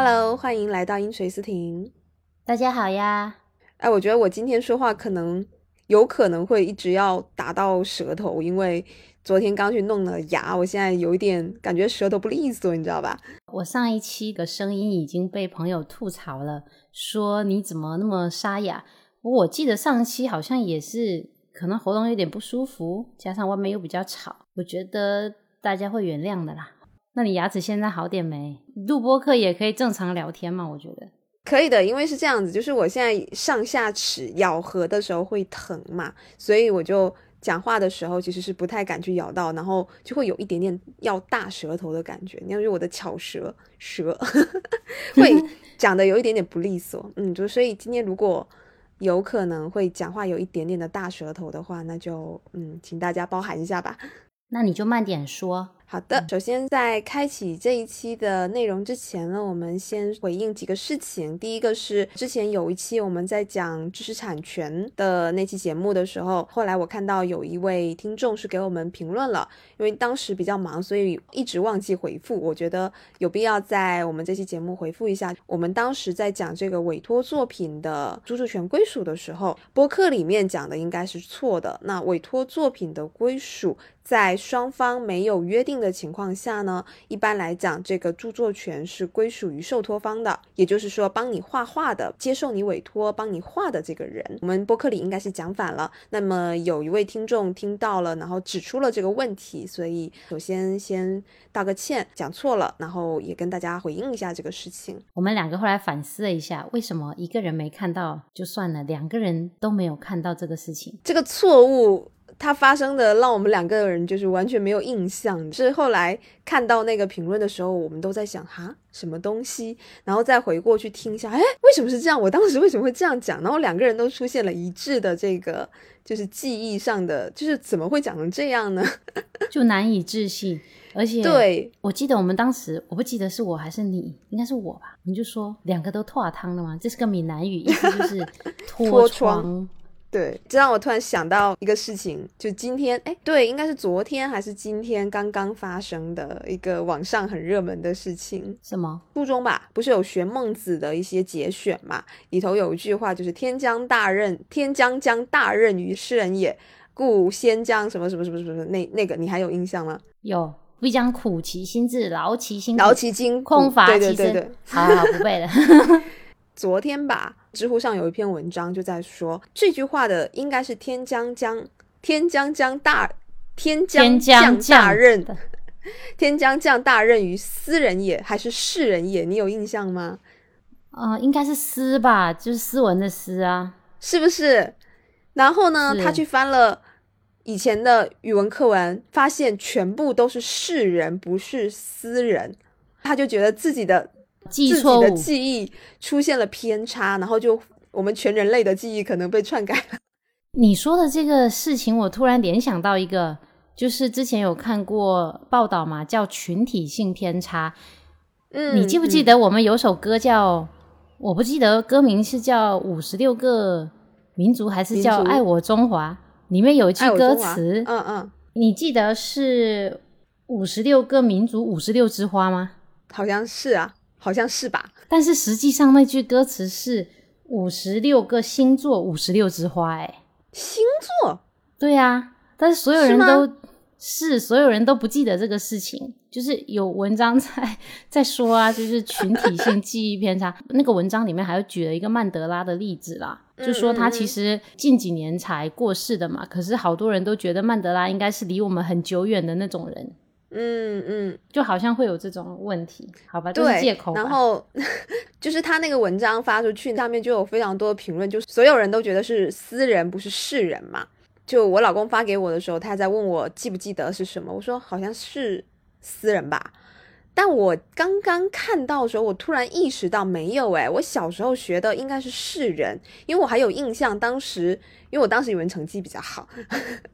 Hello，欢迎来到音锤思婷。大家好呀！哎，我觉得我今天说话可能有可能会一直要打到舌头，因为昨天刚去弄了牙，我现在有一点感觉舌头不利索，你知道吧？我上一期的声音已经被朋友吐槽了，说你怎么那么沙哑？我记得上期好像也是，可能喉咙有点不舒服，加上外面又比较吵，我觉得大家会原谅的啦。那你牙齿现在好点没？录播课也可以正常聊天嘛？我觉得可以的，因为是这样子，就是我现在上下齿咬合的时候会疼嘛，所以我就讲话的时候其实是不太敢去咬到，然后就会有一点点要大舌头的感觉。你要是我的巧舌舌 会 讲的有一点点不利索，嗯，就所以今天如果有可能会讲话有一点点的大舌头的话，那就嗯，请大家包涵一下吧。那你就慢点说。好的，首先在开启这一期的内容之前呢，我们先回应几个事情。第一个是之前有一期我们在讲知识产权的那期节目的时候，后来我看到有一位听众是给我们评论了，因为当时比较忙，所以一直忘记回复。我觉得有必要在我们这期节目回复一下。我们当时在讲这个委托作品的著作权归属的时候，播客里面讲的应该是错的。那委托作品的归属。在双方没有约定的情况下呢，一般来讲，这个著作权是归属于受托方的，也就是说，帮你画画的、接受你委托、帮你画的这个人。我们播客里应该是讲反了。那么有一位听众听到了，然后指出了这个问题，所以首先先道个歉，讲错了，然后也跟大家回应一下这个事情。我们两个后来反思了一下，为什么一个人没看到就算了，两个人都没有看到这个事情，这个错误。它发生的让我们两个人就是完全没有印象，是后来看到那个评论的时候，我们都在想哈什么东西，然后再回过去听一下，哎，为什么是这样？我当时为什么会这样讲？然后两个人都出现了一致的这个就是记忆上的，就是怎么会讲成这样呢？就难以置信。而且，对我记得我们当时，我不记得是我还是你，应该是我吧？你就说两个都脱汤了吗？这是个闽南语，意思就是 脱窗。对，这让我突然想到一个事情，就今天，哎，对，应该是昨天还是今天刚刚发生的一个网上很热门的事情。什么？初中吧，不是有学孟子的一些节选嘛？里头有一句话，就是“天将大任，天将将大任于斯人也，故先将什么什么什么什么”，那那个你还有印象吗？有，必将苦其心志，劳其心，劳其筋，空乏其身。好好不背了。昨天吧，知乎上有一篇文章就在说这句话的应该是“天将将天将将大天将将大任，天将降大任于斯人也，还是世人也？你有印象吗？啊，应该是斯吧，就是斯文的斯啊，是不是？然后呢，他去翻了以前的语文课文，发现全部都是世人，不是斯人，他就觉得自己的。自己的记忆出现了偏差，然后就我们全人类的记忆可能被篡改了。你说的这个事情，我突然联想到一个，就是之前有看过报道嘛，叫群体性偏差。嗯，你记不记得我们有首歌叫，我不记得歌名是叫《五十六个民族》还是叫《爱我中华》？里面有一句歌词，嗯嗯，你记得是五十六个民族五十六枝花吗？好像是啊。好像是吧，但是实际上那句歌词是五十六个星座五十六枝花，哎，星座，对啊，但是所有人都是所有人都不记得这个事情，就是有文章在在说啊，就是群体性记忆偏差。那个文章里面还有举了一个曼德拉的例子啦，就说他其实近几年才过世的嘛，可是好多人都觉得曼德拉应该是离我们很久远的那种人。嗯嗯，就好像会有这种问题，好吧，借口。然后 就是他那个文章发出去，下面就有非常多的评论，就所有人都觉得是私人，不是世人嘛。就我老公发给我的时候，他在问我记不记得是什么，我说好像是私人吧。但我刚刚看到的时候，我突然意识到没有诶，我小时候学的应该是世人，因为我还有印象，当时因为我当时语文成绩比较好，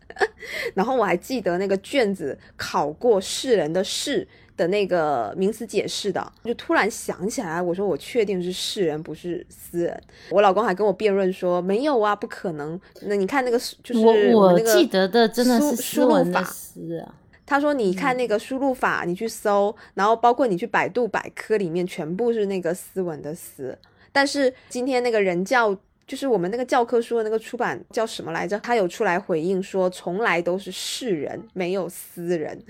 然后我还记得那个卷子考过世人的世的那个名词解释的，就突然想起来，我说我确定是世人不是私人，我老公还跟我辩论说没有啊，不可能。那你看那个就是我我记得的真的是输入法啊。他说你看那个输入法，你去搜，然后包括你去百度百科里面，全部是那个斯文的斯。但是今天那个人教，就是我们那个教科书的那个出版叫什么来着？他有出来回应说，从来都是世人，没有私人。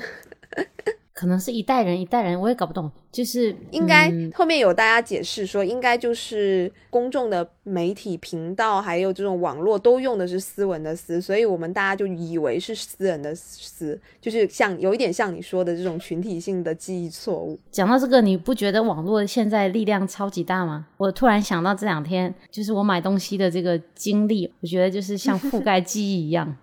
可能是一代人一代人，我也搞不懂。就是应该后面有大家解释说，应该就是公众的媒体频道，还有这种网络都用的是斯文的斯，所以我们大家就以为是私人的私，就是像有一点像你说的这种群体性的记忆错误。讲到这个，你不觉得网络现在力量超级大吗？我突然想到这两天就是我买东西的这个经历，我觉得就是像覆盖记忆一样。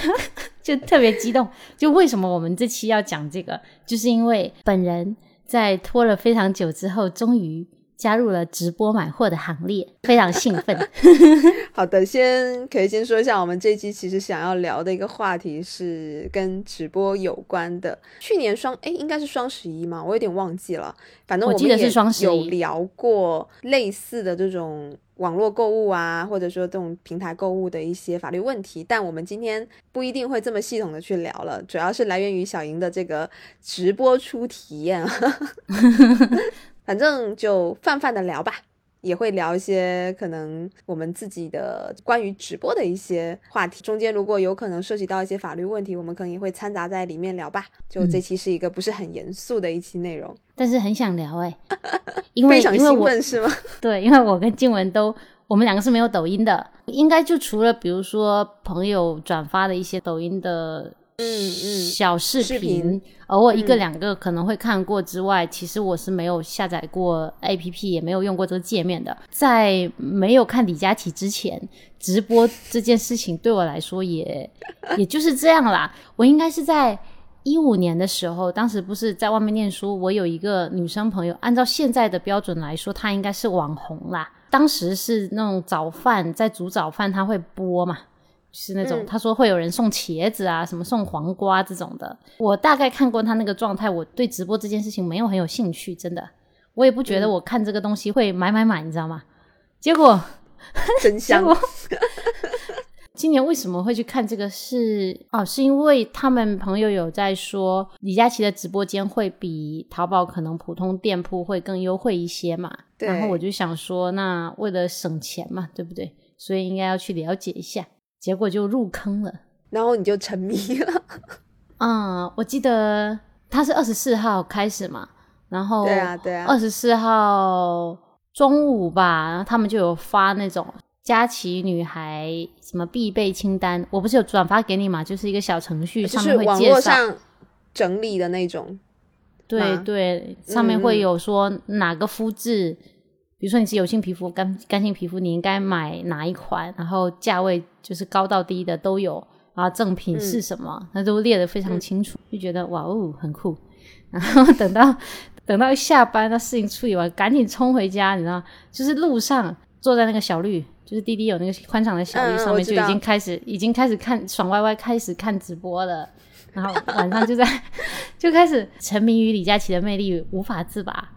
就特别激动，就为什么我们这期要讲这个，就是因为本人在拖了非常久之后，终于加入了直播买货的行列，非常兴奋。好的，先可以先说一下，我们这期其实想要聊的一个话题是跟直播有关的。去年双哎，应该是双十一嘛，我有点忘记了。反正我记得是双十一，有聊过类似的这种。网络购物啊，或者说这种平台购物的一些法律问题，但我们今天不一定会这么系统的去聊了，主要是来源于小莹的这个直播初体验，反正就泛泛的聊吧。也会聊一些可能我们自己的关于直播的一些话题，中间如果有可能涉及到一些法律问题，我们可能也会掺杂在里面聊吧。就这期是一个不是很严肃的一期内容，但是很想聊哎，因为 因为我是吗？对，因为我跟静文都，我们两个是没有抖音的，应该就除了比如说朋友转发的一些抖音的。嗯嗯，小视频偶尔一个两个可能会看过之外，其实我是没有下载过 A P P，也没有用过这个界面的。在没有看李佳琦之前，直播这件事情对我来说也 也就是这样啦。我应该是在一五年的时候，当时不是在外面念书，我有一个女生朋友，按照现在的标准来说，她应该是网红啦。当时是那种早饭在煮早饭，她会播嘛。是那种他说会有人送茄子啊，什么送黄瓜这种的。我大概看过他那个状态，我对直播这件事情没有很有兴趣，真的，我也不觉得我看这个东西会买买买，你知道吗？结果真 香。今年为什么会去看这个？是哦，是因为他们朋友有在说李佳琦的直播间会比淘宝可能普通店铺会更优惠一些嘛。然后我就想说，那为了省钱嘛，对不对？所以应该要去了解一下。结果就入坑了，然后你就沉迷了。嗯，我记得他是二十四号开始嘛，然后对啊对啊，二十四号中午吧，然后他们就有发那种佳琦女孩什么必备清单，我不是有转发给你嘛，就是一个小程序上面会介绍整理的那种，对对，上面会有说哪个肤质。比如说你是油性皮肤、干干性皮肤，你应该买哪一款？然后价位就是高到低的都有，然后赠品是什么，那都列得非常清楚，就觉得哇哦很酷。然后等到等到下班，那事情处理完，赶紧冲回家，你知道，就是路上坐在那个小绿，就是滴滴有那个宽敞的小绿上面，就已经开始已经开始看爽歪歪，开始看直播了。然后晚上就在 就开始沉迷于李佳琦的魅力，无法自拔。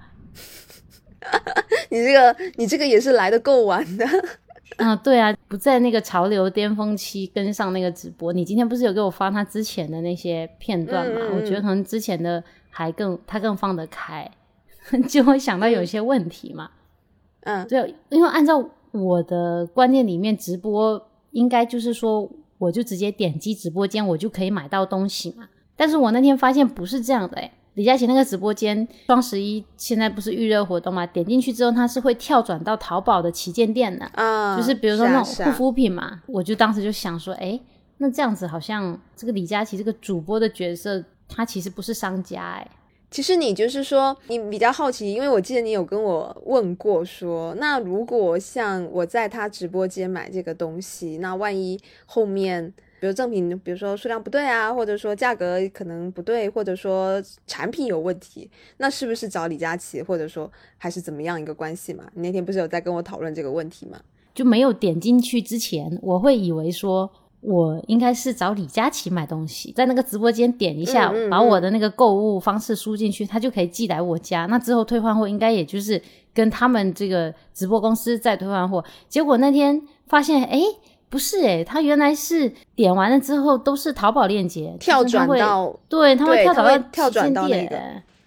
你这个，你这个也是来的够晚的。啊，对啊，不在那个潮流巅峰期跟上那个直播。你今天不是有给我发他之前的那些片段吗？我觉得可能之前的还更他更放得开，就会想到有一些问题嘛。嗯，对，因为按照我的观念里面，直播应该就是说，我就直接点击直播间，我就可以买到东西嘛。但是我那天发现不是这样的，哎。李佳琦那个直播间，双十一现在不是预热活动嘛？点进去之后，它是会跳转到淘宝的旗舰店的，啊，就是比如说那种护肤品嘛。我就当时就想说，哎，那这样子好像这个李佳琦这个主播的角色，他其实不是商家，哎。其实你就是说，你比较好奇，因为我记得你有跟我问过，说那如果像我在他直播间买这个东西，那万一后面。比如赠品，比如说数量不对啊，或者说价格可能不对，或者说产品有问题，那是不是找李佳琦，或者说还是怎么样一个关系嘛？你那天不是有在跟我讨论这个问题吗？就没有点进去之前，我会以为说我应该是找李佳琦买东西，在那个直播间点一下，把我的那个购物方式输进去，他就可以寄来我家。那之后退换货应该也就是跟他们这个直播公司在退换货。结果那天发现，哎。不是哎，他原来是点完了之后都是淘宝链接，跳转到对，他会跳转到跳转到那个。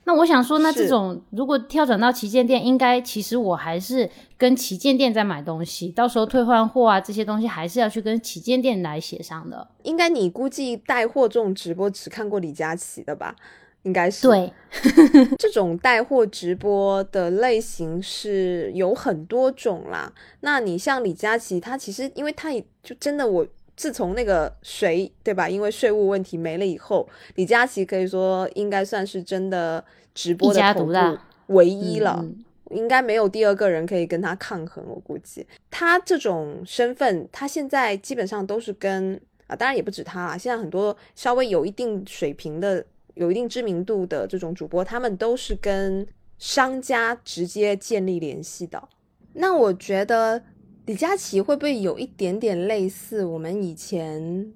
那我想说，那这种如果跳转到旗舰店，应该其实我还是跟旗舰店在买东西，到时候退换货啊这些东西还是要去跟旗舰店来协商的。应该你估计带货这种直播只看过李佳琦的吧？应该是对，这种带货直播的类型是有很多种啦。那你像李佳琦，他其实因为他也就真的我自从那个谁对吧？因为税务问题没了以后，李佳琦可以说应该算是真的直播的头部唯一了，应该没有第二个人可以跟他抗衡。我估计他这种身份，他现在基本上都是跟啊，当然也不止他啊，现在很多稍微有一定水平的。有一定知名度的这种主播，他们都是跟商家直接建立联系的。那我觉得李佳琦会不会有一点点类似我们以前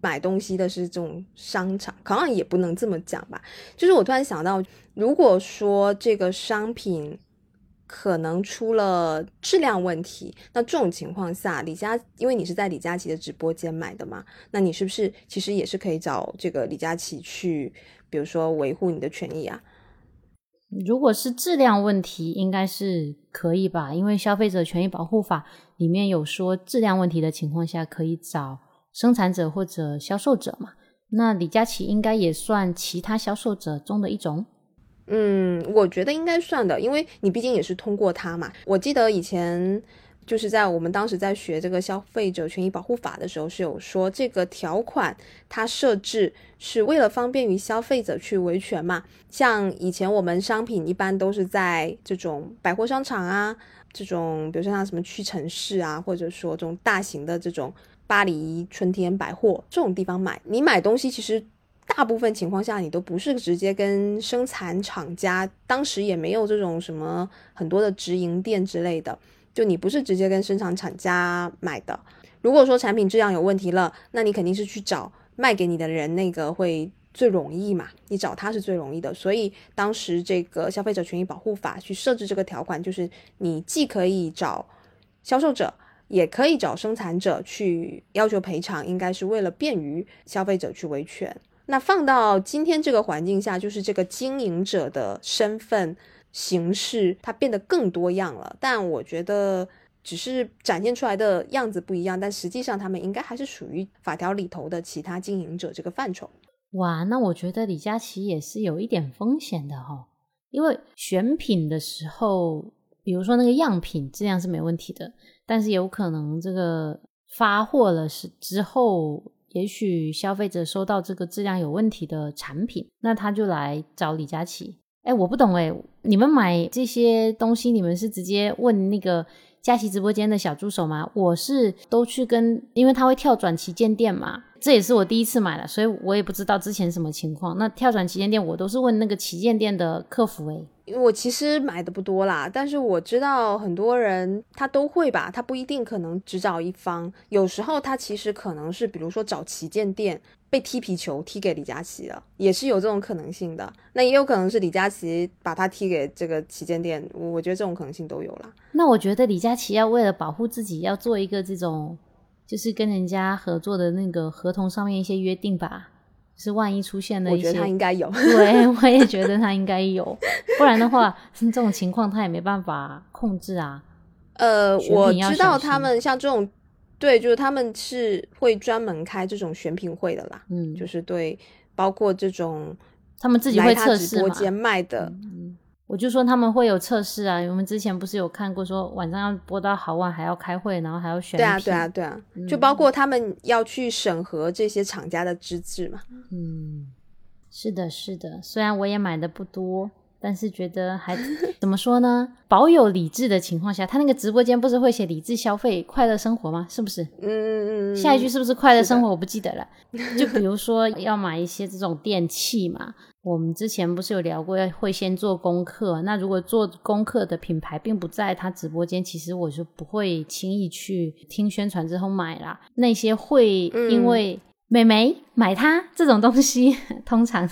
买东西的是这种商场？好像也不能这么讲吧。就是我突然想到，如果说这个商品。可能出了质量问题，那这种情况下，李佳，因为你是在李佳琦的直播间买的嘛，那你是不是其实也是可以找这个李佳琦去，比如说维护你的权益啊？如果是质量问题，应该是可以吧？因为消费者权益保护法里面有说，质量问题的情况下可以找生产者或者销售者嘛。那李佳琦应该也算其他销售者中的一种。嗯，我觉得应该算的，因为你毕竟也是通过它嘛。我记得以前就是在我们当时在学这个消费者权益保护法的时候，是有说这个条款它设置是为了方便于消费者去维权嘛。像以前我们商品一般都是在这种百货商场啊，这种比如说像什么屈臣氏啊，或者说这种大型的这种巴黎春天百货这种地方买，你买东西其实。大部分情况下，你都不是直接跟生产厂家，当时也没有这种什么很多的直营店之类的，就你不是直接跟生产厂家买的。如果说产品质量有问题了，那你肯定是去找卖给你的人，那个会最容易嘛，你找他是最容易的。所以当时这个消费者权益保护法去设置这个条款，就是你既可以找销售者，也可以找生产者去要求赔偿，应该是为了便于消费者去维权。那放到今天这个环境下，就是这个经营者的身份形式，它变得更多样了。但我觉得，只是展现出来的样子不一样，但实际上他们应该还是属于法条里头的其他经营者这个范畴。哇，那我觉得李佳琦也是有一点风险的哈，因为选品的时候，比如说那个样品质量是没问题的，但是有可能这个发货了是之后。也许消费者收到这个质量有问题的产品，那他就来找李佳琦。哎，我不懂哎，你们买这些东西，你们是直接问那个佳琦直播间的小助手吗？我是都去跟，因为他会跳转旗舰店嘛，这也是我第一次买了，所以我也不知道之前什么情况。那跳转旗舰店，我都是问那个旗舰店的客服哎。我其实买的不多啦，但是我知道很多人他都会吧，他不一定可能只找一方，有时候他其实可能是，比如说找旗舰店被踢皮球踢给李佳琦了，也是有这种可能性的。那也有可能是李佳琦把他踢给这个旗舰店，我觉得这种可能性都有啦。那我觉得李佳琦要为了保护自己，要做一个这种，就是跟人家合作的那个合同上面一些约定吧。是万一出现了一些，我觉得他应该有。对，我也觉得他应该有，不然的话，这种情况他也没办法控制啊。呃，我知道他们像这种，对，就是他们是会专门开这种选品会的啦。嗯，就是对，包括这种他们自己会测试间卖的。我就说他们会有测试啊，我们之前不是有看过，说晚上要播到好晚，还要开会，然后还要选。对啊，对啊，对啊，就包括他们要去审核这些厂家的资质嘛。嗯，是的，是的。虽然我也买的不多，但是觉得还怎么说呢？保有理智的情况下，他那个直播间不是会写理智消费、快乐生活吗？是不是？嗯嗯嗯。下一句是不是快乐生活？我不记得了。就比如说要买一些这种电器嘛。我们之前不是有聊过，要会先做功课。那如果做功课的品牌并不在他直播间，其实我就不会轻易去听宣传之后买啦。那些会因为美眉买它这种东西，通常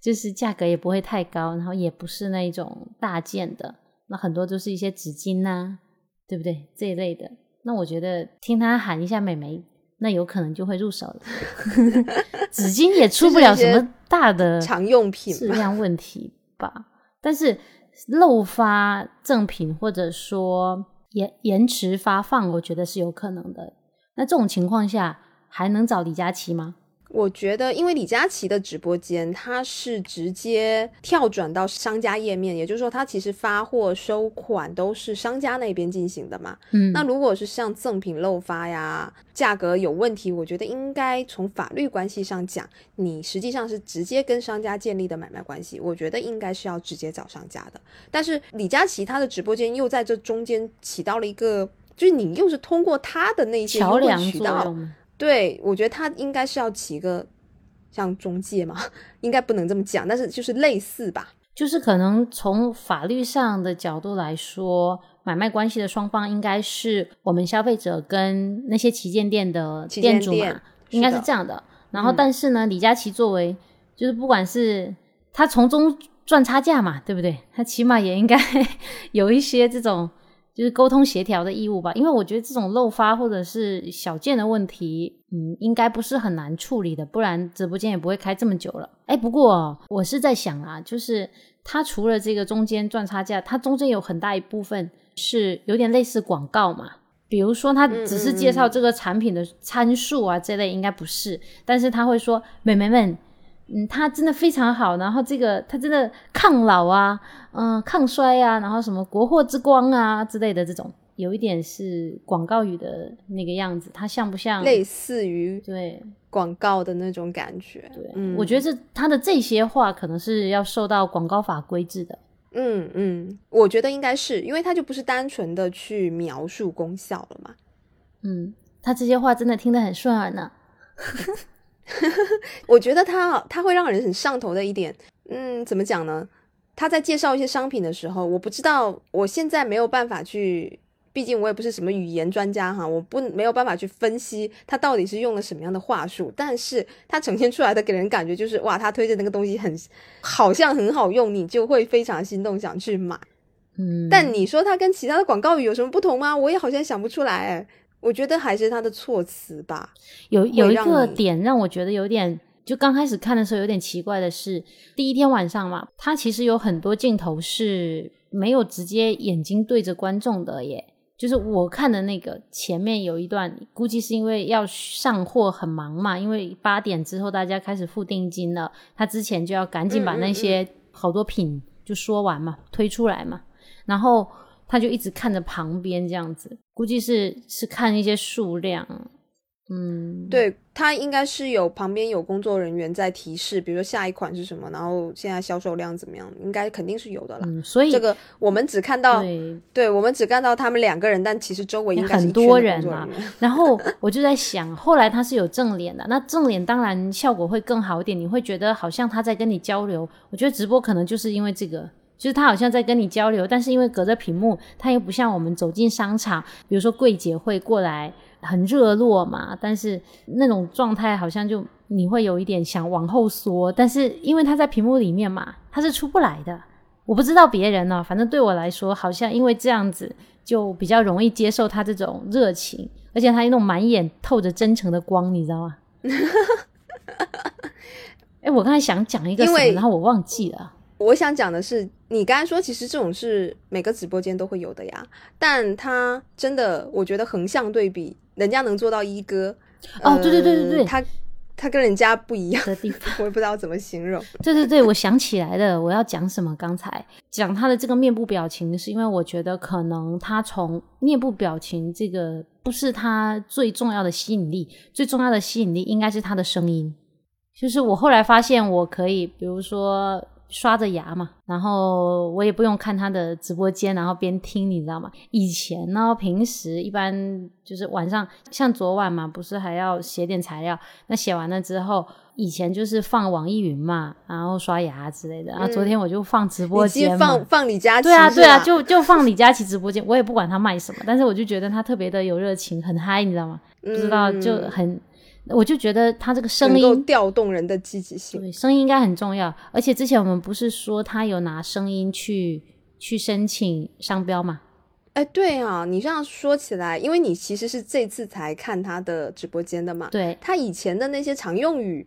就是价格也不会太高，然后也不是那种大件的。那很多都是一些纸巾呐，对不对？这一类的。那我觉得听他喊一下美眉，那有可能就会入手了。纸巾也出不了什么大的常用品质量问题吧，但是漏发赠品或者说延延迟发放，我觉得是有可能的。那这种情况下，还能找李佳琦吗？我觉得，因为李佳琦的直播间，它是直接跳转到商家页面，也就是说，它其实发货收款都是商家那边进行的嘛。嗯，那如果是像赠品漏发呀，价格有问题，我觉得应该从法律关系上讲，你实际上是直接跟商家建立的买卖关系，我觉得应该是要直接找商家的。但是李佳琦他的直播间又在这中间起到了一个，就是你又是通过他的那些桥梁渠道。对，我觉得他应该是要起一个像中介嘛，应该不能这么讲，但是就是类似吧。就是可能从法律上的角度来说，买卖关系的双方应该是我们消费者跟那些旗舰店的店主嘛，应该是这样的。然后，但是呢，李佳琦作为就是不管是他从中赚差价嘛，对不对？他起码也应该 有一些这种。就是沟通协调的义务吧，因为我觉得这种漏发或者是小件的问题，嗯，应该不是很难处理的，不然直播间也不会开这么久了。哎，不过我是在想啊，就是它除了这个中间赚差价，它中间有很大一部分是有点类似广告嘛，比如说他只是介绍这个产品的参数啊这类，应该不是，但是他会说美眉们。嗯，它真的非常好，然后这个它真的抗老啊，嗯，抗衰啊，然后什么国货之光啊之类的这种，有一点是广告语的那个样子，它像不像？类似于对广告的那种感觉。对，嗯，我觉得这它的这些话可能是要受到广告法规制的。嗯嗯，我觉得应该是因为它就不是单纯的去描述功效了嘛。嗯，他这些话真的听得很顺耳呢。我觉得他他会让人很上头的一点，嗯，怎么讲呢？他在介绍一些商品的时候，我不知道，我现在没有办法去，毕竟我也不是什么语言专家哈，我不没有办法去分析他到底是用了什么样的话术，但是他呈现出来的给人感觉就是哇，他推荐那个东西很好像很好用，你就会非常心动想去买。嗯，但你说他跟其他的广告语有什么不同吗？我也好像想不出来。我觉得还是他的措辞吧，有有一个点让我觉得有点，就刚开始看的时候有点奇怪的是，第一天晚上嘛，他其实有很多镜头是没有直接眼睛对着观众的耶，就是我看的那个前面有一段，估计是因为要上货很忙嘛，因为八点之后大家开始付定金了，他之前就要赶紧把那些好多品就说完嘛，推出来嘛，然后。他就一直看着旁边这样子，估计是是看一些数量，嗯，对他应该是有旁边有工作人员在提示，比如说下一款是什么，然后现在销售量怎么样，应该肯定是有的啦。所以这个我们只看到，对我们只看到他们两个人，但其实周围应该很多人嘛。然后我就在想，后来他是有正脸的，那正脸当然效果会更好一点，你会觉得好像他在跟你交流。我觉得直播可能就是因为这个。就是他好像在跟你交流，但是因为隔着屏幕，他又不像我们走进商场，比如说柜姐会过来很热络嘛，但是那种状态好像就你会有一点想往后缩，但是因为他在屏幕里面嘛，他是出不来的。我不知道别人呢，反正对我来说，好像因为这样子就比较容易接受他这种热情，而且他那种满眼透着真诚的光，你知道吗？哎，我刚才想讲一个什么，然后我忘记了。我想讲的是，你刚才说，其实这种是每个直播间都会有的呀。但他真的，我觉得横向对比，人家能做到一哥，哦，对对对对对，他他跟人家不一样的地方，我也不知道怎么形容。对对对，我想起来了，我要讲什么？刚才讲他的这个面部表情，是因为我觉得可能他从面部表情这个不是他最重要的吸引力，最重要的吸引力应该是他的声音。就是我后来发现，我可以，比如说。刷着牙嘛，然后我也不用看他的直播间，然后边听，你知道吗？以前呢，平时一般就是晚上，像昨晚嘛，不是还要写点材料？那写完了之后，以前就是放网易云嘛，然后刷牙之类的。然后昨天我就放直播间放放李佳琦，对啊对啊，就就放李佳琦直播间，我也不管他卖什么，但是我就觉得他特别的有热情，很嗨，你知道吗？不知道就很。我就觉得他这个声音调动人的积极性，对，声音应该很重要。而且之前我们不是说他有拿声音去去申请商标嘛？哎，对啊，你这样说起来，因为你其实是这次才看他的直播间的嘛，对，他以前的那些常用语，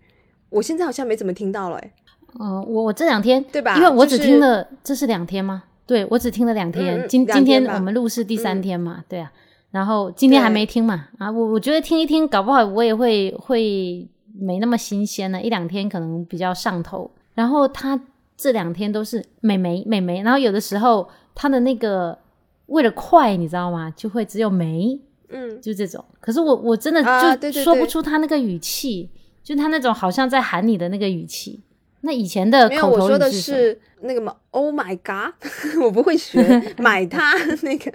我现在好像没怎么听到了，哎，嗯，我我这两天对吧？因为我只听了，这是两天吗？对，我只听了两天，今今天我们录是第三天嘛，对啊，然后今天还没听嘛，啊，我我觉得听一听，搞不好我也会会没那么新鲜了，一两天可能比较上头，然后他这两天都是美眉美眉，然后有的时候他的那个。为了快，你知道吗？就会只有眉，嗯，就这种。可是我我真的就说不出他那个语气，就他那种好像在喊你的那个语气。那以前的口头语是那个嘛？Oh my god！我不会学 买它那个。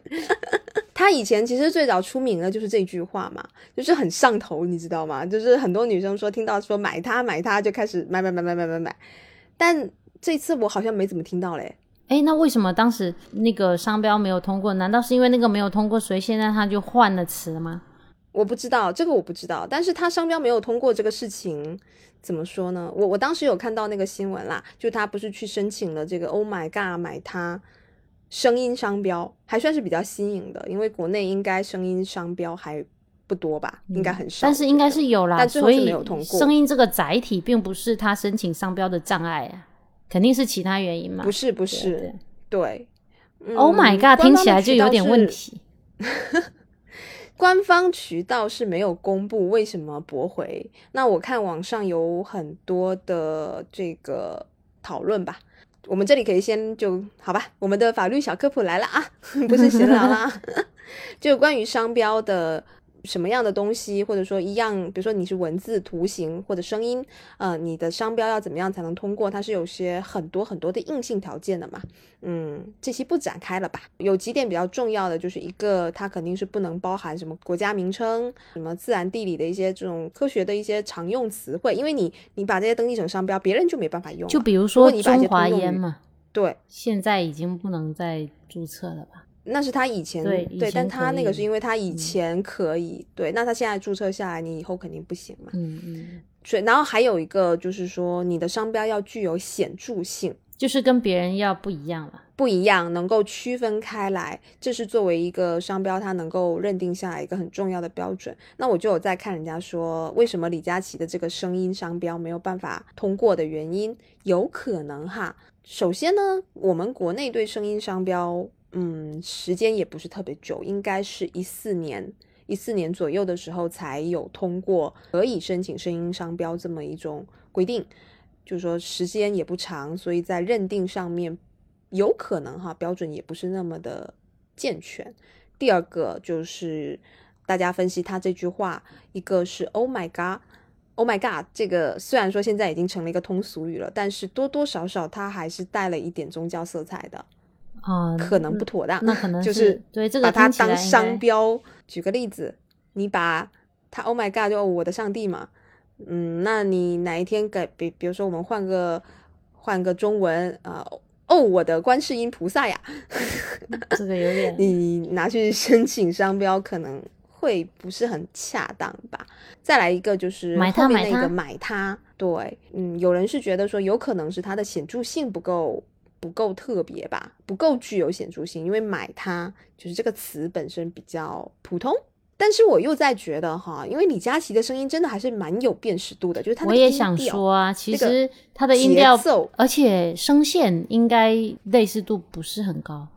他以前其实最早出名的就是这句话嘛，就是很上头，你知道吗？就是很多女生说听到说买它买它就开始买买买买买买买。但这次我好像没怎么听到嘞。哎，那为什么当时那个商标没有通过？难道是因为那个没有通过，所以现在他就换了词吗？我不知道，这个我不知道。但是他商标没有通过这个事情，怎么说呢？我我当时有看到那个新闻啦，就他不是去申请了这个 Oh my God 买它声音商标，还算是比较新颖的，因为国内应该声音商标还不多吧，应该很少。但是应该是有啦，但最后没有通过。声音这个载体并不是他申请商标的障碍啊。肯定是其他原因嘛？不是，不是，对。Oh my god，听起来就有点问题。官方渠道是没有公布为什么驳回。那我看网上有很多的这个讨论吧。我们这里可以先就好吧。我们的法律小科普来了啊，不是闲聊啦，就关于商标的。什么样的东西，或者说一样，比如说你是文字、图形或者声音，呃，你的商标要怎么样才能通过？它是有些很多很多的硬性条件的嘛。嗯，这期不展开了吧？有几点比较重要的，就是一个，它肯定是不能包含什么国家名称、什么自然地理的一些这种科学的一些常用词汇，因为你你把这些登记成商标，别人就没办法用。就比如说中华烟嘛，对，现在已经不能再注册了吧？那是他以前对，但他那个是因为他以前可以对，那他现在注册下来，你以后肯定不行嘛。嗯嗯。所以，然后还有一个就是说，你的商标要具有显著性，就是跟别人要不一样了，不一样，能够区分开来，这是作为一个商标，它能够认定下来一个很重要的标准。那我就有在看人家说，为什么李佳琦的这个声音商标没有办法通过的原因，有可能哈。首先呢，我们国内对声音商标。嗯，时间也不是特别久，应该是一四年一四年左右的时候才有通过可以申请声音商标这么一种规定，就是说时间也不长，所以在认定上面有可能哈标准也不是那么的健全。第二个就是大家分析他这句话，一个是 “Oh my God”，“Oh my God” 这个虽然说现在已经成了一个通俗语了，但是多多少少它还是带了一点宗教色彩的。啊，可能不妥当，那可能就是对这个把它当商标。举个例子，你把它 “Oh my God” 就我的上帝嘛，嗯，那你哪一天改，比比如说我们换个换个中文啊，哦，我的观世音菩萨呀，这个有点，你拿去申请商标可能会不是很恰当吧？再来一个就是买它那个买它，对，嗯，有人是觉得说有可能是它的显著性不够。不够特别吧，不够具有显著性，因为买它就是这个词本身比较普通。但是我又在觉得哈，因为李佳琦的声音真的还是蛮有辨识度的，就是他我也想说啊，其实他的音调，而且声线应该类似度不是很高，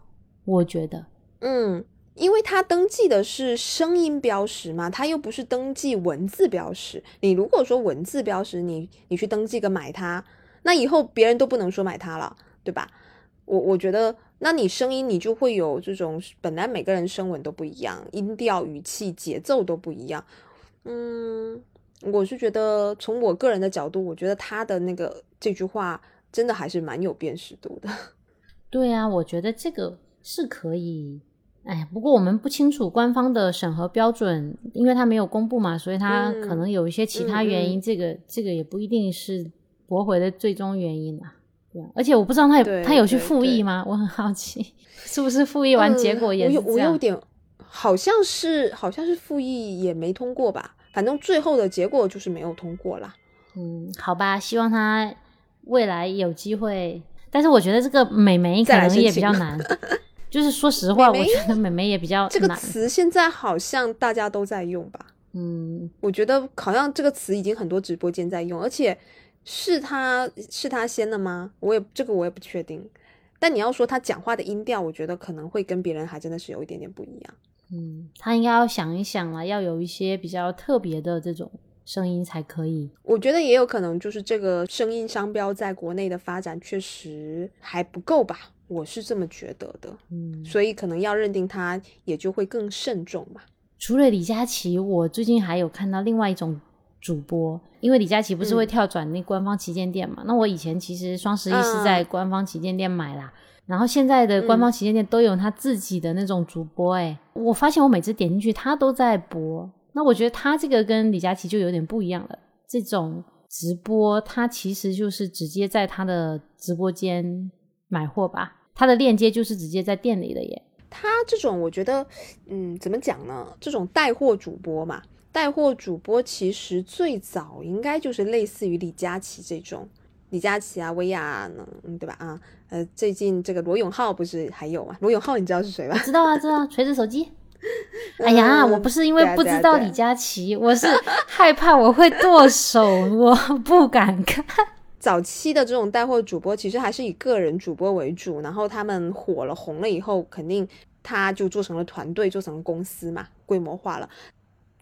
我觉得。嗯，因为他登记的是声音标识嘛，他又不是登记文字标识。你如果说文字标识，你你去登记个买它，那以后别人都不能说买它了。对吧？我我觉得，那你声音你就会有这种，本来每个人声纹都不一样，音调、语气、节奏都不一样。嗯，我是觉得从我个人的角度，我觉得他的那个这句话真的还是蛮有辨识度的。对啊，我觉得这个是可以。哎，不过我们不清楚官方的审核标准，因为他没有公布嘛，所以他可能有一些其他原因。这个这个也不一定是驳回的最终原因啊。对，而且我不知道他有他有去复议吗？我很好奇，是不是复议完结果也是我有点，好像是好像是复议也没通过吧，反正最后的结果就是没有通过啦。嗯，好吧，希望他未来有机会，但是我觉得这个美眉可能也比较难。就是说实话，我觉得美眉也比较这个词现在好像大家都在用吧？嗯，我觉得好像这个词已经很多直播间在用，而且是他是他先的吗？我也这个我也不确定。但你要说他讲话的音调，我觉得可能会跟别人还真的是有一点点不一样。嗯，他应该要想一想了，要有一些比较特别的这种声音才可以。我觉得也有可能就是这个声音商标在国内的发展确实还不够吧，我是这么觉得的。嗯，所以可能要认定他也就会更慎重吧。除了李佳琦，我最近还有看到另外一种主播，因为李佳琦不是会跳转那官方旗舰店嘛？那我以前其实双十一是在官方旗舰店买啦，然后现在的官方旗舰店都有他自己的那种主播，哎，我发现我每次点进去他都在播，那我觉得他这个跟李佳琦就有点不一样了。这种直播，他其实就是直接在他的直播间买货吧，他的链接就是直接在店里的耶。他这种我觉得，嗯，怎么讲呢？这种带货主播嘛，带货主播其实最早应该就是类似于李佳琦这种，李佳琦啊、薇娅呢，嗯，对吧？啊，呃，最近这个罗永浩不是还有吗？罗永浩你知道是谁吧？知道啊，知道，锤子手机。哎呀，我不是因为不知道李佳琦，我是害怕我会剁手，我不敢看。早期的这种带货主播其实还是以个人主播为主，然后他们火了红了以后，肯定他就做成了团队，做成了公司嘛，规模化了。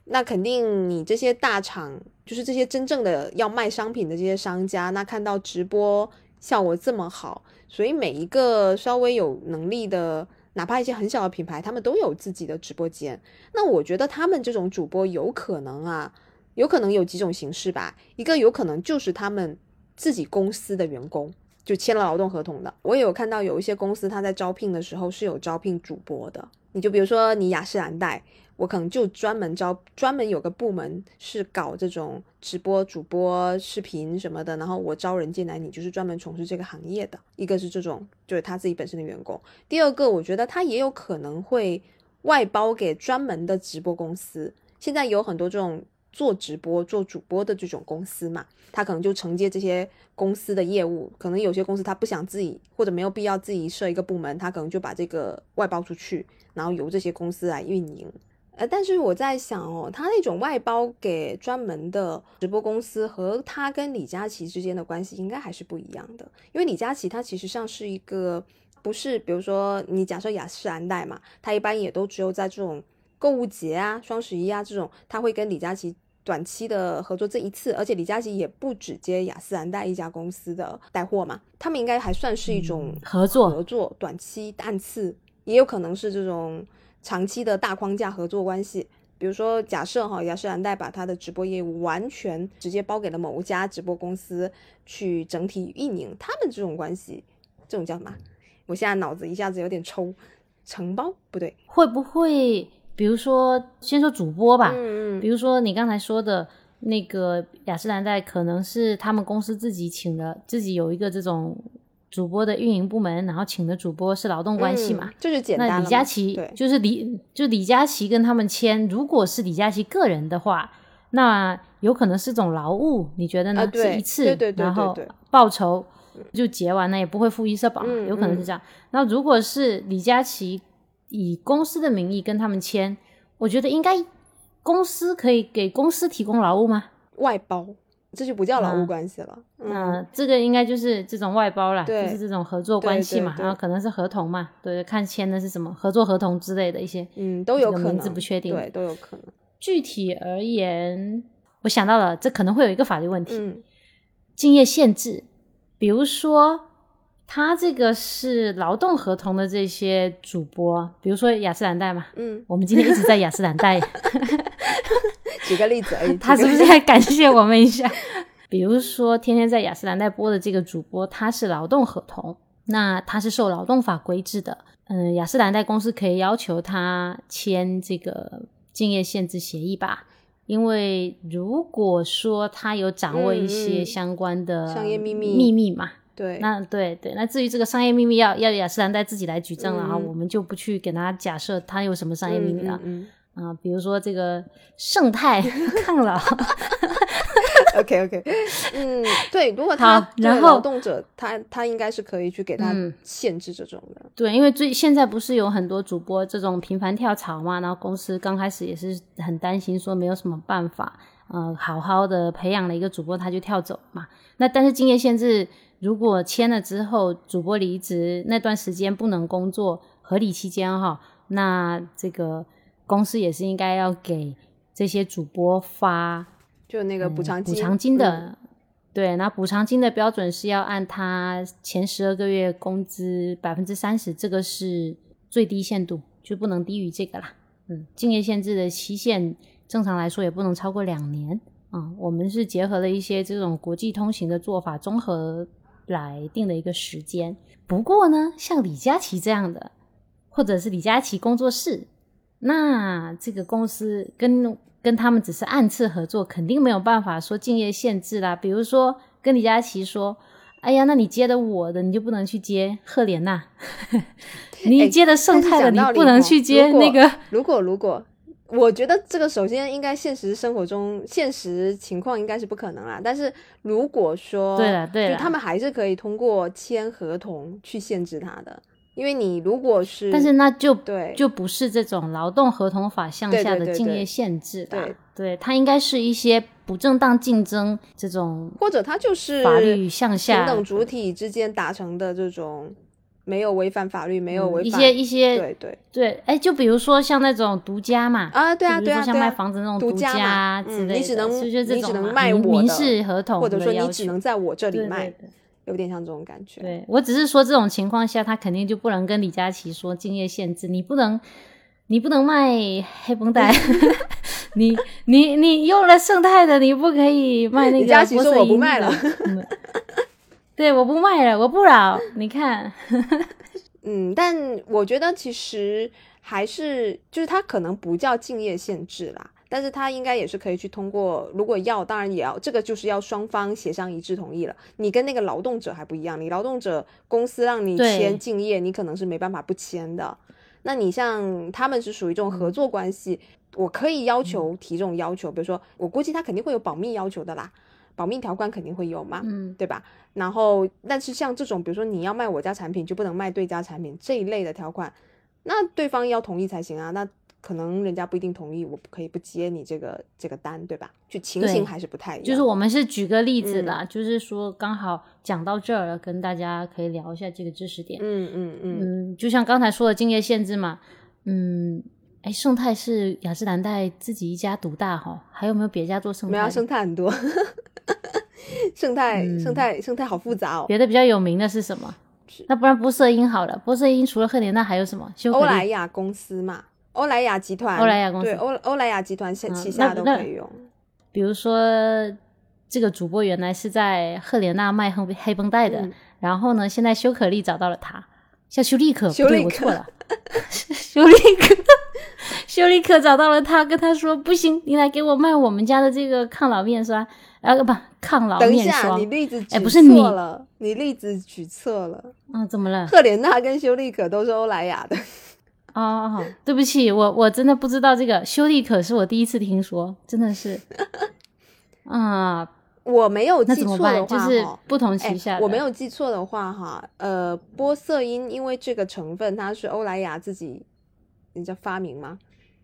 那肯定你这些大厂，就是这些真正的要卖商品的这些商家，那看到直播效果这么好，所以每一个稍微有能力的，哪怕一些很小的品牌，他们都有自己的直播间。那我觉得他们这种主播有可能啊，有可能有几种形式吧，一个有可能就是他们。自己公司的员工就签了劳动合同的，我也有看到有一些公司他在招聘的时候是有招聘主播的。你就比如说你雅诗兰黛，我可能就专门招，专门有个部门是搞这种直播主播视频什么的，然后我招人进来，你就是专门从事这个行业的。一个是这种，就是他自己本身的员工。第二个，我觉得他也有可能会外包给专门的直播公司。现在有很多这种。做直播、做主播的这种公司嘛，他可能就承接这些公司的业务。可能有些公司他不想自己，或者没有必要自己设一个部门，他可能就把这个外包出去，然后由这些公司来运营。呃，但是我在想哦，他那种外包给专门的直播公司，和他跟李佳琦之间的关系应该还是不一样的。因为李佳琦他其实上是一个，不是比如说你假设雅诗兰黛嘛，他一般也都只有在这种购物节啊、双十一啊这种，他会跟李佳琦。短期的合作这一次，而且李佳琦也不只接雅诗兰黛一家公司的带货嘛，他们应该还算是一种合作合作，短期单次，也有可能是这种长期的大框架合作关系。比如说，假设哈雅诗兰黛把它的直播业务完全直接包给了某家直播公司去整体运营，他们这种关系，这种叫什么？我现在脑子一下子有点抽，承包不对，会不会？比如说，先说主播吧。嗯嗯。比如说你刚才说的那个雅诗兰黛，可能是他们公司自己请的，自己有一个这种主播的运营部门，然后请的主播是劳动关系嘛？就是简单。那李佳琦就是李，就李佳琦跟他们签，如果是李佳琦个人的话，那有可能是种劳务，你觉得呢？是一次，然后报酬就结完了，也不会付一社保，有可能是这样。那如果是李佳琦。以公司的名义跟他们签，我觉得应该公司可以给公司提供劳务吗？外包，这就不叫劳务关系了。嗯，这个应该就是这种外包了，就是这种合作关系嘛，然后可能是合同嘛，对，看签的是什么合作合同之类的一些，嗯，都有可能，名字不确定，对，都有可能。具体而言，我想到了，这可能会有一个法律问题，嗯，竞业限制，比如说。他这个是劳动合同的这些主播，比如说雅诗兰黛嘛，嗯，我们今天一直在雅诗兰黛，举个例子而已，他是不是在感谢我们一下？比如说天天在雅诗兰黛播的这个主播，他是劳动合同，那他是受劳动法规制的，嗯，雅诗兰黛公司可以要求他签这个竞业限制协议吧？因为如果说他有掌握一些相关的商业秘密。秘密嘛。对，那对对，那至于这个商业秘密要要雅诗兰黛自己来举证了哈，我们就不去给他假设他有什么商业秘密了，啊，比如说这个胜肽 抗老，OK OK，嗯，对，如果他然后对劳动者他他应该是可以去给他嗯限制这种的。对，因为最现在不是有很多主播这种频繁跳槽嘛，然后公司刚开始也是很担心，说没有什么办法，呃，好好的培养了一个主播他就跳走嘛。那但是竞业限制如果签了之后，主播离职那段时间不能工作，合理期间哈，那这个公司也是应该要给这些主播发就那个补偿金，嗯补偿金的，嗯对，那补偿金的标准是要按他前十二个月工资百分之三十，这个是最低限度，就不能低于这个啦。嗯，竞业限制的期限正常来说也不能超过两年啊、我们是结合了一些这种国际通行的做法，综合来定的一个时间。不过呢，像李佳琦这样的，或者是李佳琦工作室，那这个公司跟跟他们只是暗次合作，肯定没有办法说竞业限制啦。比如说跟李佳琦说：“哎呀，那你接的我的，你就不能去接赫莲娜；你哎接的盛泰的，你不能哦去接那个。如果如果，我觉得这个首先应该现实生活中现实情况应该是不可能啦。但是如果说对了对了就他们还是可以通过签合同去限制他的，因为你如果是但是那就对。就不是这种劳动合同法项下的竞业限制的，对。对，它应该是一些不正当竞争这种或者它就是法律向下平等主体之间达成的这种没有违反法律、没有嗯一违反、些一些对对。对，哎，就比如说像那种独家嘛，啊，对啊对啊对啊，卖房子那种独家之类的，嗯你只能就是这你只能种民卖我的民事合同或者说你只能在我这里对卖，对对有点像这种感觉。对我只是说这种情况下，他肯定就不能跟李佳琦说敬业限制，你不能，你不能卖黑绷带，你你你用了盛泰的，你不可以卖那个李佳琦说我不卖了，嗯对，我不卖了，我不扰，你看，嗯，但我觉得其实还是就是他可能不叫敬业限制啦，但是他应该也是可以去通过，如果要，当然也要这个就是要双方协商一致同意了。你跟那个劳动者还不一样，你劳动者公司让你签竞业，你可能是没办法不签的。那你像他们是属于这种合作关系，我可以要求提这种要求，比如说我估计他肯定会有保密要求的啦，保密条款肯定会有嘛，嗯，对吧？然后，但是像这种，比如说你要卖我家产品，就不能卖对家产品这一类的条款，那对方要同意才行啊。那可能人家不一定同意，我可以不接你这个这个单，对吧？就情形还是不太一样。就是我们是举个例子啦，嗯就是说刚好讲到这儿了，跟大家可以聊一下这个知识点。嗯嗯嗯，嗯，就像刚才说的竞业限制嘛，嗯，哎，盛泰是雅诗兰黛自己一家独大哈，还有没有别家做盛没有啊泰的？生态很多，生态嗯生态生态好复杂哦。别的比较有名的是什么？那不然波色因好了，波色因除了赫莲娜还有什么？修欧莱。雅公司嘛，欧莱雅集团，欧莱雅公司。对欧欧莱雅集团下嗯旗下都可以用。比如说这个主播原来是在赫莲娜卖黑黑绷带的，嗯。然后呢，现在修可丽找到了他，像修丽可，不对，修丽可。我错了，修丽可，修丽可找到了他，跟他说不行，你来给我卖我们家的这个抗老面霜，呃不，抗老等一下，面霜。你，例子举哎不是你。错了，你例子举错了。嗯，怎么了？赫莲娜跟修丽可都是欧莱雅的。哦哦，对不起，我我真的不知道这个修丽可是我第一次听说，真的是，啊、我没有记错的话？就是话，不同哎旗下的，我没有记错的话哈，呃，玻色因因为这个成分它是欧莱雅自己，人家发明吗？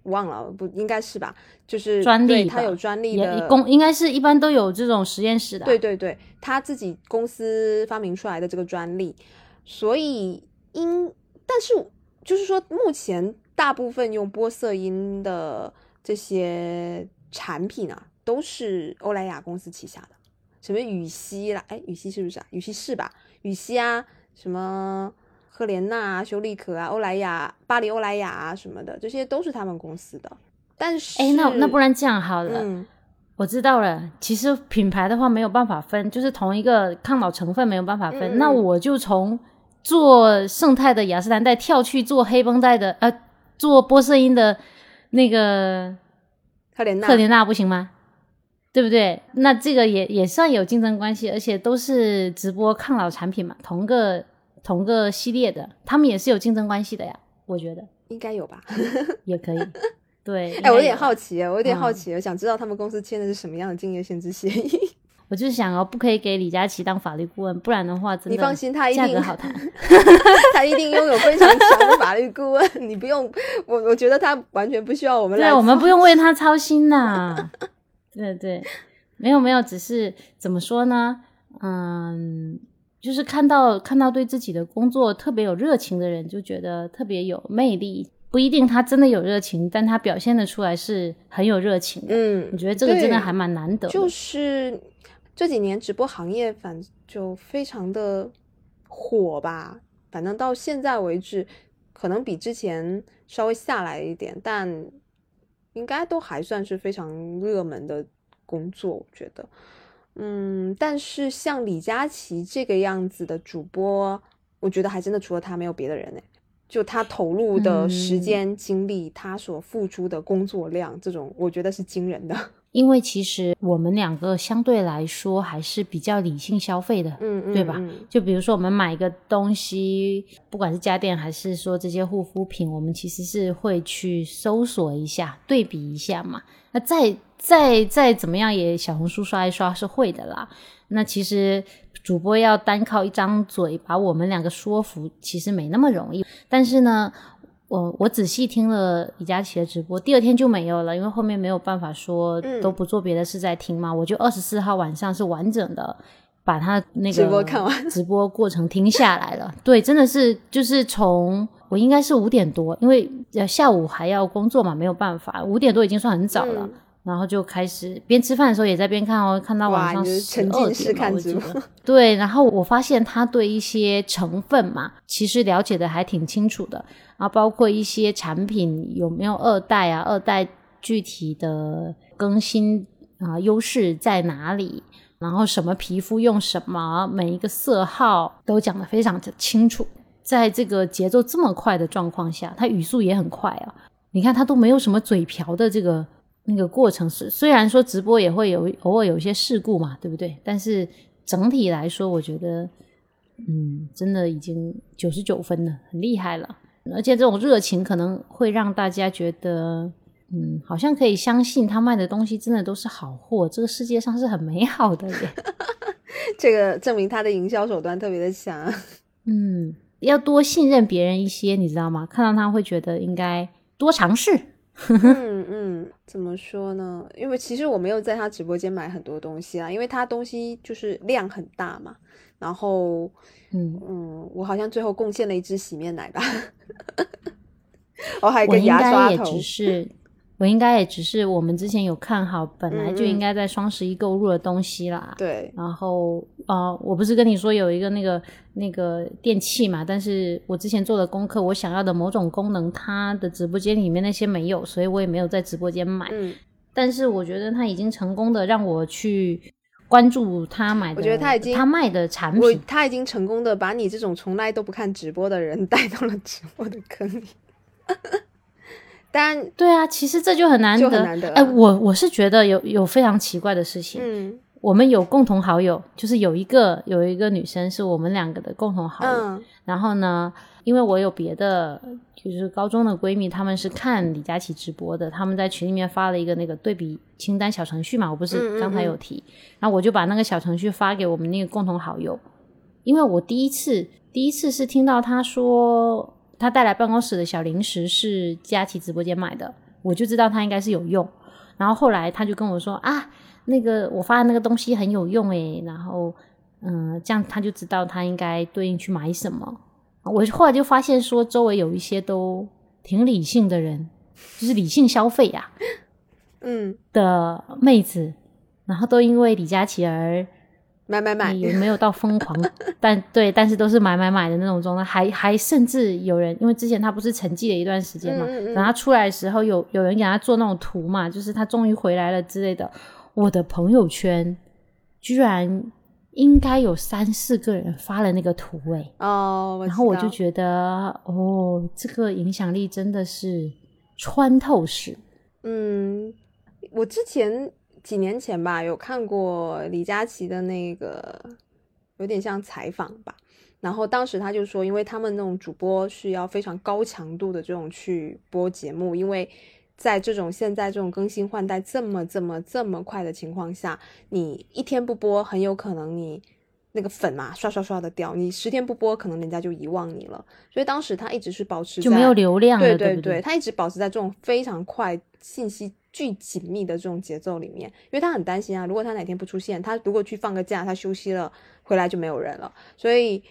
忘了，不应该是吧？就是专利它有专利的公应该是一般都有这种实验室的啊、对对对，他自己公司发明出来的这个专利，所以因但是就是说，目前大部分用玻色因的这些产品啊，都是欧莱雅公司旗下的，什么羽西啦，哎，羽西是不是啊？羽西是吧？羽西啊，什么赫莲娜啊、修丽可啊、欧莱雅、巴黎欧莱雅啊什么的，这些都是他们公司的。但是，哎，那那不然这样好了，嗯，我知道了。其实品牌的话没有办法分，就是同一个抗老成分没有办法分。那我就从做圣泰的雅诗兰黛跳去做黑绷带的，呃，做波色因的那个赫莲娜，赫莲娜不行吗？对不对？那这个也也算有竞争关系，而且都是直播抗老产品嘛，同个同个系列的，他们也是有竞争关系的呀。我觉得应该有吧？也可以。对，哎、我有点。好奇，我有点好嗯奇，我想知道他们公司签的是什么样的竞业限制协议。我就想哦，不可以给李佳琦当法律顾问，不然的话，真的你放心，他一价定格好谈。他一定拥有非常强的法律顾问，你不用我，我觉得他完全不需要我们来对，我们不用为他操心呐。对对，没有没有，只是怎么说呢？嗯，就是看到看到对自己的工作特别有热情的人，就觉得特别有魅力。不一定他真的有热情，但他表现的出来是很有热情的。嗯我，觉得这个真的还蛮难得。就是这几年直播行业反就非常的火吧，反正到现在为止，可能比之前稍微下来一点，但应该都还算是非常热门的工作，我觉得。嗯，但是像李佳琦这个样子的主播，我觉得还真的除了他没有别的人哎。就他投入的时嗯间、精力，他所付出的工作量，这种我觉得是惊人的。因为其实我们两个相对来说还是比较理性消费的，嗯嗯，对吧嗯就比如说我们买一个东西，不管是家电还是说这些护肤品，我们其实是会去搜索一下、对比一下嘛。那再再再怎么样也小红书刷一刷是会的啦。那其实主播要单靠一张嘴把我们两个说服，其实没那么容易。但是呢，我我仔细听了李佳琦的直播，第二天就没有了，因为后面没有办法说嗯都不做别的事在听嘛，我就二十四号晚上是完整的把他那个直播看完直播过程听下来了。对，真的是就是从我应该是五点多，因为呃下午还要工作嘛，没有办法，五点多已经算很早了。嗯然后就开始边吃饭的时候也在边看哦，看到晚上沉十二浸式看直播。对，然后我发现他对一些成分嘛，其实了解的还挺清楚的，然后包括一些产品有没有二代啊，二代具体的更新啊、优势在哪里，然后什么皮肤用什么，每一个色号都讲得非常的清楚。在这个节奏这么快的状况下，他语速也很快啊。你看他都没有什么嘴瓢的这个那个过程，是虽然说直播也会有偶尔有一些事故嘛，对不对？但是整体来说，我觉得，嗯，真的已经九十九分了，很厉害了。而且这种热情可能会让大家觉得，嗯，好像可以相信他卖的东西真的都是好货，这个世界上是很美好的耶。这个证明他的营销手段特别的强。嗯，要多信任别人一些，你知道吗？看到他会觉得应该多尝试。嗯嗯，怎么说呢？因为其实我没有在他直播间买很多东西啊，因为他东西就是量很大嘛。然后，嗯，嗯，我好像最后贡献了一支洗面奶吧，我，还有一个牙刷头。该也只是，我应该也只是我们之前有看好，本来就应该在双十一购入的东西啦。对，然后呃，我不是跟你说有一个那个那个电器嘛，但是我之前做的功课，我想要的某种功能，它的直播间里面那些没有，所以我也没有在直播间买。嗯，但是我觉得他已经成功的让我去关注他买的，我觉得他已经他卖的产品，他已经成功的把你这种从来都不看直播的人 带到了直播的坑里。但对啊，其实这就很难得。就很难得啊哎，我我是觉得有有非常奇怪的事情。嗯我们有共同好友，就是有一个有一个女生是我们两个的共同好友。嗯然后呢，因为我有别的，就是高中的闺蜜，她们是看李佳琦直播的，她们在群里面发了一个那个对比清单小程序嘛，我不是刚才有提，然后我就把那个小程序发给我们那个共同好友，因为我第一次第一次是听到她说她带来办公室的小零食是佳琪直播间买的，我就知道他应该是有用，然后后来他就跟我说啊，那个我发的那个东西很有用诶，然后。嗯，这样他就知道他应该对应去买什么。我后来就发现说，周围有一些都挺理性的人，就是理性消费呀、嗯，的妹子，然后都因为李佳琦而买买买，也没有到疯狂，但对，但是都是买买买的那种状态，还还甚至有人，因为之前他不是沉寂了一段时间嘛，嗯嗯嗯等他出来的时候，有有人给他做那种图嘛，就是他终于回来了之类的。我的朋友圈居然应该有三四个人发了那个图诶、哦，然后我就觉得哦，这个影响力真的是穿透式。嗯，我之前几年前吧，有看过李佳琦的那个，有点像采访吧。然后当时他就说，因为他们那种主播是要非常高强度的这种去播节目，因为在这种现在这种更新换代这么这么这么快的情况下，你一天不播，很有可能你那个粉嘛刷刷刷的掉；你十天不播，可能人家就遗忘你了。所以当时他一直是保持就没有流量了，对对对，他一直保持在这种非常快、信息巨紧密的这种节奏里面，因为他很担心啊，如果他哪天不出现，他如果去放个假，他休息了回来就没有人了，所以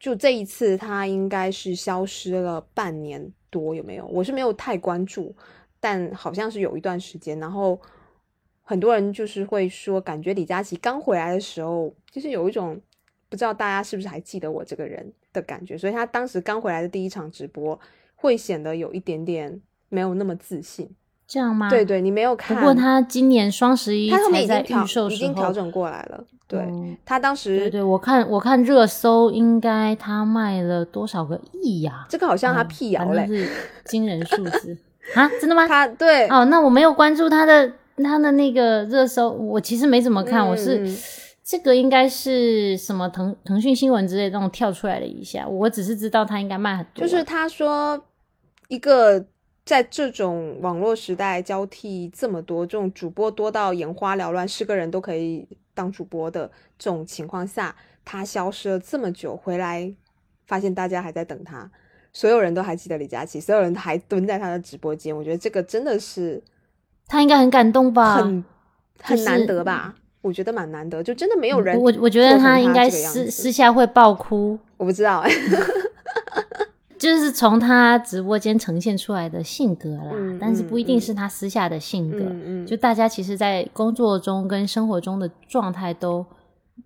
就这一次他应该是消失了半年多，有没有？我是没有太关注。但好像是有一段时间，然后很多人就是会说，感觉李佳琦刚回来的时候，就是有一种不知道大家是不是还记得我这个人的感觉，所以他当时刚回来的第一场直播，会显得有一点点没有那么自信，这样吗？对对，你没有看。不过他今年双十一他后面已经调已经调整过来了，对他当时对对，我看我看热搜，应该他卖了多少个亿呀？这个好像他辟谣嘞，是 惊人数字。啊，真的吗？他对哦，那我没有关注他的他的那个热搜，我其实没怎么看。我是 这个应该是什么腾腾讯新闻之类那种跳出来了一下，我只是知道他应该卖很多。就是他说一个在这种网络时代交替这么多，这种主播多到眼花缭乱，是个人都可以当主播的这种情况下，他消失了这么久，回来发现大家还在等他。所有人都还记得李佳琦，所有人还蹲在他的直播间，我觉得这个真的是他应该很感动吧，很很难得吧？我觉得蛮难得，就真的没有人。我我觉得他应该私私下会爆哭，我不知道 就是从他直播间呈现出来的性格啦，但是不一定是他私下的性格。就大家其实，在工作中跟生活中的状态都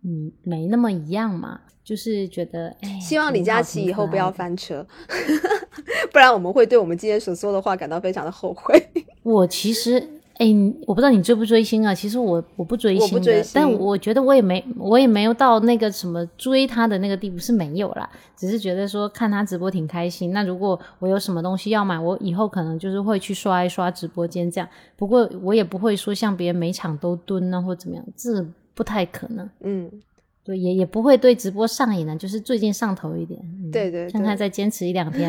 嗯没那么一样嘛。就是觉得，希望李佳琦以后不要翻车，不然我们会对我们今天所说的话感到非常的后悔。我其实，哎，我不知道你追不追星啊？其实我我不追星的，但我觉得我也没我也没有到那个什么追他的那个地步，是没有啦。只是觉得说看他直播挺开心。那如果我有什么东西要买，我以后可能就是会去刷一刷直播间这样。不过我也不会说像别人每场都蹲啊或怎么样，这不太可能。嗯。对，也也不会对直播上瘾的，就是最近上头一点。对对，看他再坚持一两天，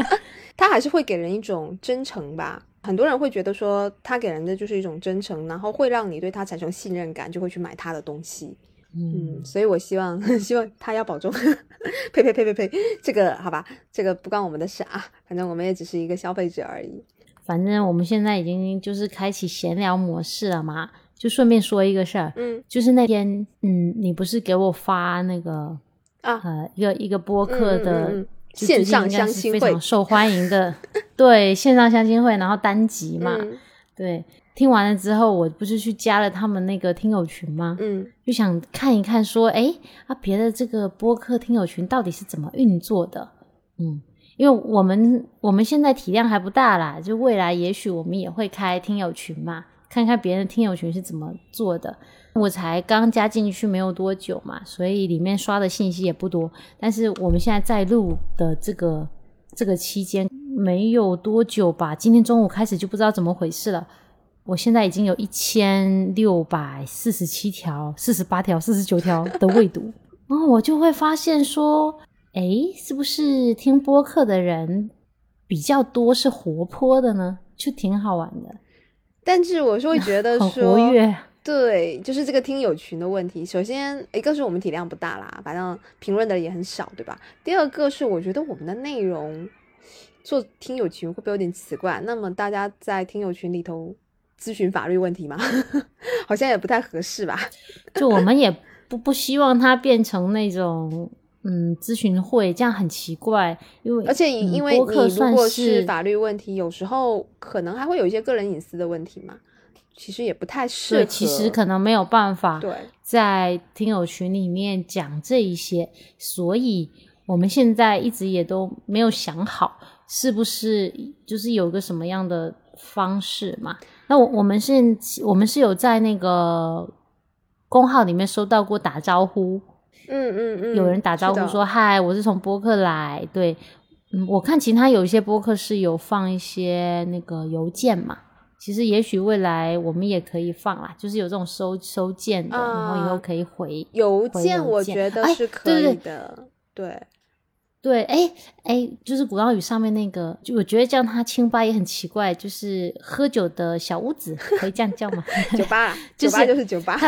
他还是会给人一种真诚吧。很多人会觉得说，他给人的就是一种真诚，然后会让你对他产生信任感，就会去买他的东西。嗯，所以我希望 希望他要保重。呸呸呸呸呸，这个好吧，这个不关我们的事啊，反正我们也只是一个消费者而已。反正我们现在已经就是开启闲聊模式了嘛。就顺便说一个事儿，嗯，就是那天，嗯，你不是给我发那个啊，呃，一个一个播客的线上相亲会，非常受欢迎的，对，线上相亲会，然后单集嘛，对，听完了之后，我不是去加了他们那个听友群吗？嗯，就想看一看，说，哎，啊，别的这个播客听友群到底是怎么运作的？嗯，因为我们我们现在体量还不大啦，就未来也许我们也会开听友群嘛。看看别人的听友群是怎么做的，我才刚加进去没有多久嘛，所以里面刷的信息也不多。但是我们现在在录的这个这个期间没有多久吧，今天中午开始就不知道怎么回事了。我现在已经有一千六百四十七条、四十八条、四十九条的未读，然后我就会发现说，哎，是不是听播客的人比较多，是活泼的呢？就挺好玩的。但是我是会觉得 说，对，就是这个听友群的问题。首先，一个是我们体量不大啦，反正评论的也很少，对吧？第二个是我觉得我们的内容做听友群会不会有点奇怪？那么大家在听友群里头咨询法律问题吗？好像也不太合适吧？就我们也不不希望它变成那种。嗯，咨询会这样很奇怪，因为而且因为你如果是法律问题，有时候可能还会有一些个人隐私的问题嘛，其实也不太适合。对，其实可能没有办法对在听友群里面讲这一些，所以我们现在一直也都没有想好是不是就是有个什么样的方式嘛？那我我们是，我们是有在那个公号里面收到过打招呼。嗯嗯嗯，有人打招呼说：“嗨，我是从播客来。”对，嗯，我看其他有一些播客是有放一些那个邮件嘛。其实也许未来我们也可以放啦，就是有这种收收件的，然后以后可以回邮件。我觉得是可以的。对，对，哎哎，就是鼓浪屿上面那个，就我觉得叫它清吧也很奇怪，就是喝酒的小屋子，可以这样叫吗？酒吧，酒吧就是酒吧。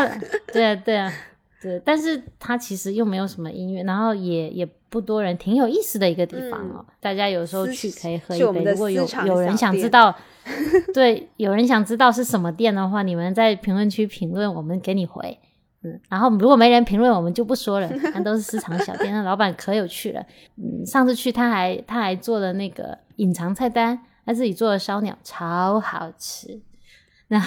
对啊，对啊，对，但是它其实又没有什么音乐，然后也也不多人，挺有意思的一个地方哦。大家有时候去可以喝一杯，如果有有人想知道，对，有人想知道是什么店的话，你们在评论区评论，我们给你回。嗯，然后如果没人评论，我们就不说了。那都是私藏小店，那老板可有趣了。嗯，上次去他还他还做了那个隐藏菜单，他自己做的烧鸟超好吃。那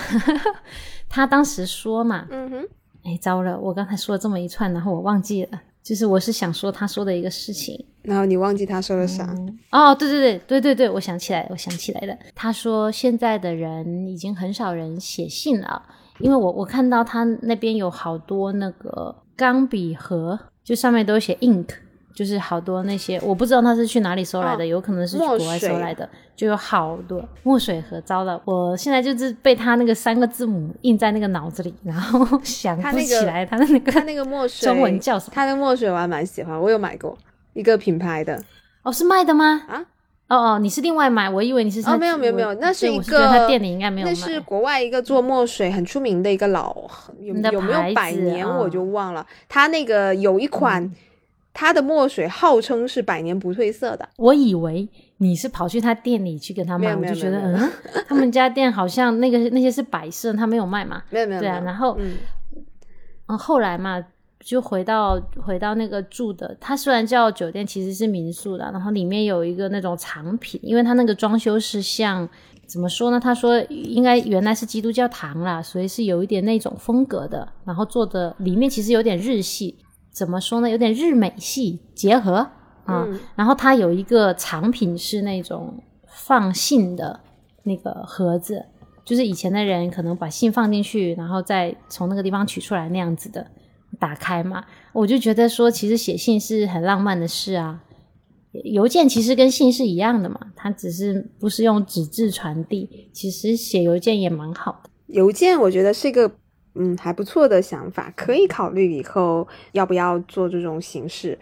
他当时说嘛，嗯哼，哎，糟了，我刚才说了这么一串，然后我忘记了，就是我是想说他说的一个事情，然后你忘记他说了啥？哦，对对对对对对，我想起来，我想起来了。他说现在的人已经很少人写信了。因为我我看到他那边有好多那个钢笔盒，就上面都写 ink，就是好多那些我不知道他是去哪里收来的，有可能是去国外收来的，就有好多墨水盒。糟了，我现在就是被他那个三个字母印在那个脑子里，然后 想不起来他的那个他那个墨水 中文叫什么。他的墨水我还蛮喜欢，我有买过一个品牌的。哦，是卖的吗？啊？哦哦，你是另外买，我以为你是哦，没有没有没有，那是一个他店里应该没有，那是国外一个做墨水很出名的一个老有有没有百年我就忘了，他那个有一款，他的墨水号称是百年不褪色的。我以为你是跑去他店里去跟他买，我就觉得嗯，他们家店好像那个那些是摆设，他没有卖嘛，没有没有对啊，然后嗯，后来嘛。就回到回到那个住的，他虽然叫酒店，其实是民宿的。然后里面有一个那种藏品，因为他那个装修是像怎么说呢？他说应该原来是基督教堂啦，所以是有一点那种风格的。然后做的里面其实有点日系，怎么说呢？有点日美系结合啊。然后它有一个藏品是那种放信的那个盒子，就是以前的人可能把信放进去，然后再从那个地方取出来那样子的。打开嘛，我就觉得说，其实写信是很浪漫的事啊。邮件其实跟信是一样的嘛，它只是不是用纸质传递。其实写邮件也蛮好的。邮件我觉得是一个嗯还不错的想法，可以考虑以后要不要做这种形式。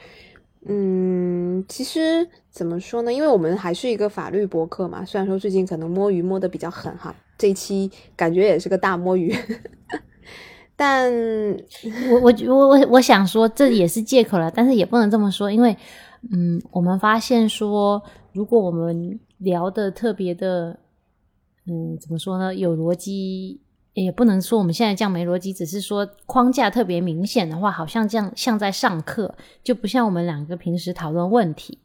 嗯，其实怎么说呢？因为我们还是一个法律博客嘛，虽然说最近可能摸鱼摸得比较狠哈，这一期感觉也是个大摸鱼。但我我我我我想说，这也是借口了，但是也不能这么说，因为，嗯，我们发现说，如果我们聊的特别的，嗯，怎么说呢？有逻辑，也不能说我们现在这样没逻辑，只是说框架特别明显的话，好像这样像在上课，就不像我们两个平时讨论问题，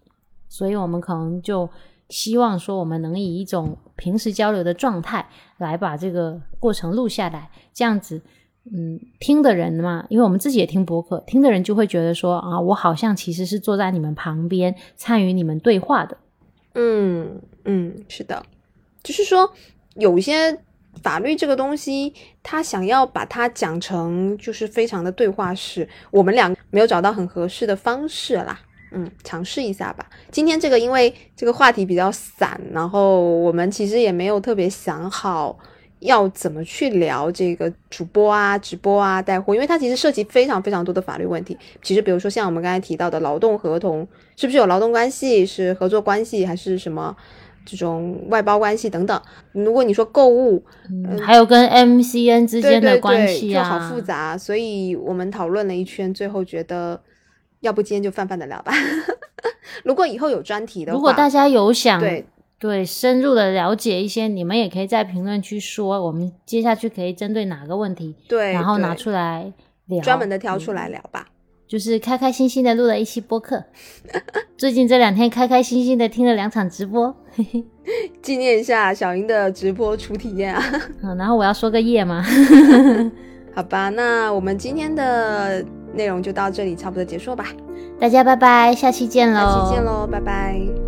所以我们可能就希望说，我们能以一种平时交流的状态来把这个过程录下来，这样子。嗯，听的人嘛，因为我们自己也听博客，听的人就会觉得说啊，我好像其实是坐在你们旁边参与你们对话的。嗯嗯，是的，就是说有一些法律这个东西，他想要把它讲成就是非常的对话式，我们俩没有找到很合适的方式啦。嗯，尝试一下吧。今天这个因为这个话题比较散，然后我们其实也没有特别想好。要怎么去聊这个主播啊、直播啊、带货？因为它其实涉及非常非常多的法律问题。其实，比如说像我们刚才提到的劳动合同，是不是有劳动关系、是合作关系，还是什么这种外包关系等等？如果你说购物，嗯，还有跟 MCN 之间的关系啊，就好复杂。所以我们讨论了一圈，最后觉得，要不今天就泛泛的聊吧。如果以后有专题的话，如果大家有想对。对，深入的了解一些，你们也可以在评论区说，我们接下去可以针对哪个问题，对，然后拿出来聊，专门的挑出来聊吧。就是开开心心的录了一期播客，最近这两天开开心心的听了两场直播，纪念一下小英的直播初体验啊。嗯，然后我要说个夜吗？好吧，那我们今天的内容就到这里，差不多结束吧。大家拜拜，下期见喽！下期见喽，拜拜。